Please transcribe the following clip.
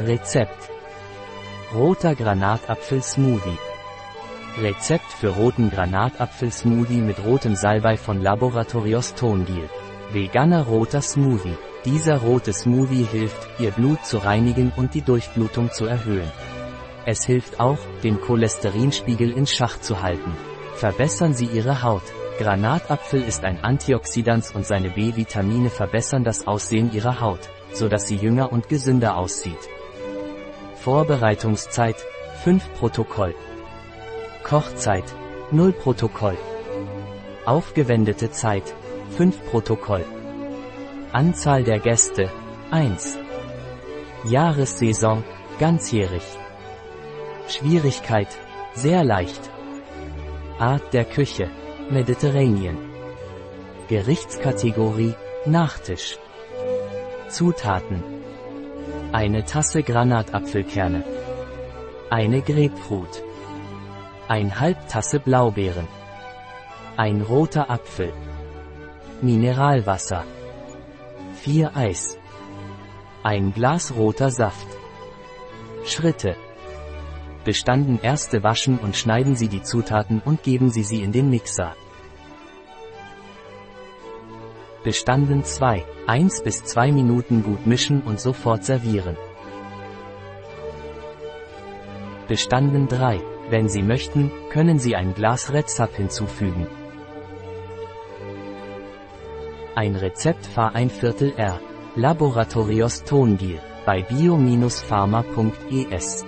Rezept. Roter Granatapfel-Smoothie. Rezept für roten Granatapfel-Smoothie mit rotem Salbei von Laboratorios Tongil. Veganer roter Smoothie. Dieser rote Smoothie hilft, Ihr Blut zu reinigen und die Durchblutung zu erhöhen. Es hilft auch, den Cholesterinspiegel in Schach zu halten. Verbessern Sie Ihre Haut. Granatapfel ist ein Antioxidant und seine B-Vitamine verbessern das Aussehen Ihrer Haut, so dass sie jünger und gesünder aussieht. Vorbereitungszeit 5 Protokoll. Kochzeit 0 Protokoll. Aufgewendete Zeit 5 Protokoll. Anzahl der Gäste 1. Jahressaison ganzjährig. Schwierigkeit sehr leicht. Art der Küche Mediterranean. Gerichtskategorie Nachtisch. Zutaten. Eine Tasse Granatapfelkerne. Eine Grapefruit. Ein Halbtasse Blaubeeren. Ein roter Apfel. Mineralwasser. 4 Eis. Ein Glas roter Saft. Schritte. Bestanden erste waschen und schneiden Sie die Zutaten und geben Sie sie in den Mixer. Bestanden 2. 1 bis 2 Minuten gut mischen und sofort servieren. Bestanden 3. Wenn Sie möchten, können Sie ein Glas Retzap hinzufügen. Ein Rezept Fahr ein Viertel R. Laboratorios Tongil bei bio-pharma.es